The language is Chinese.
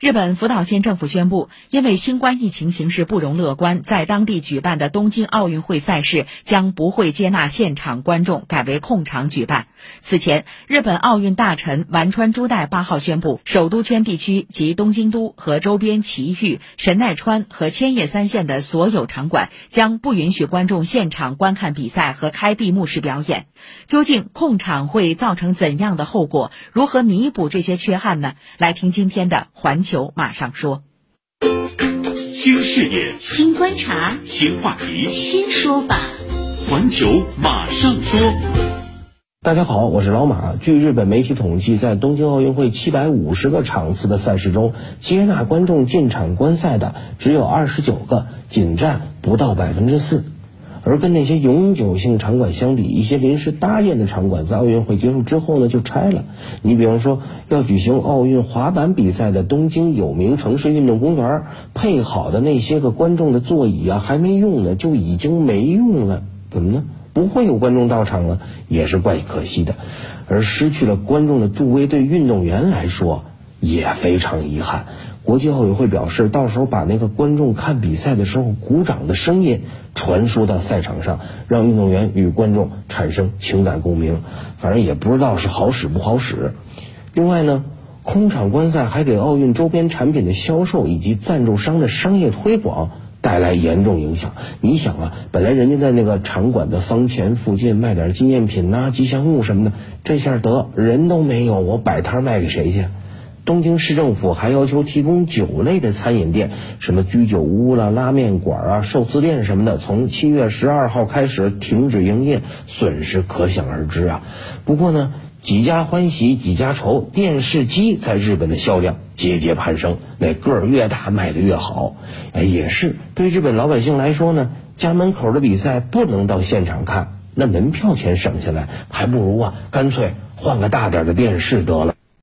日本福岛县政府宣布，因为新冠疫情形势不容乐观，在当地举办的东京奥运会赛事将不会接纳现场观众，改为控场举办。此前，日本奥运大臣丸川朱代八号宣布，首都圈地区及东京都和周边埼玉、神奈川和千叶三县的所有场馆将不允许观众现场观看比赛和开闭幕式表演。究竟控场会造成怎样的后果？如何弥补这些缺憾呢？来听今天的环球。马上说，新视野、新观察、新话题、新说法。环球马上说。大家好，我是老马。据日本媒体统计，在东京奥运会七百五十个场次的赛事中，接纳观众进场观赛的只有二十九个，仅占不到百分之四。而跟那些永久性场馆相比，一些临时搭建的场馆在奥运会结束之后呢就拆了。你比方说，要举行奥运滑板比赛的东京有名城市运动公园，配好的那些个观众的座椅啊，还没用呢就已经没用了，怎么呢？不会有观众到场了，也是怪可惜的。而失去了观众的助威，对运动员来说也非常遗憾。国际奥委会表示，到时候把那个观众看比赛的时候鼓掌的声音传输到赛场上，让运动员与观众产生情感共鸣。反正也不知道是好使不好使。另外呢，空场观赛还给奥运周边产品的销售以及赞助商的商业推广带来严重影响。你想啊，本来人家在那个场馆的方前附近卖点纪念品呐、吉祥物什么的，这下得人都没有，我摆摊卖给谁去？东京市政府还要求提供酒类的餐饮店，什么居酒屋啦、拉面馆啊、寿司店什么的，从七月十二号开始停止营业，损失可想而知啊。不过呢，几家欢喜几家愁，电视机在日本的销量节节攀升，那个儿越大卖的越好。哎，也是对日本老百姓来说呢，家门口的比赛不能到现场看，那门票钱省下来，还不如啊，干脆换个大点的电视得了。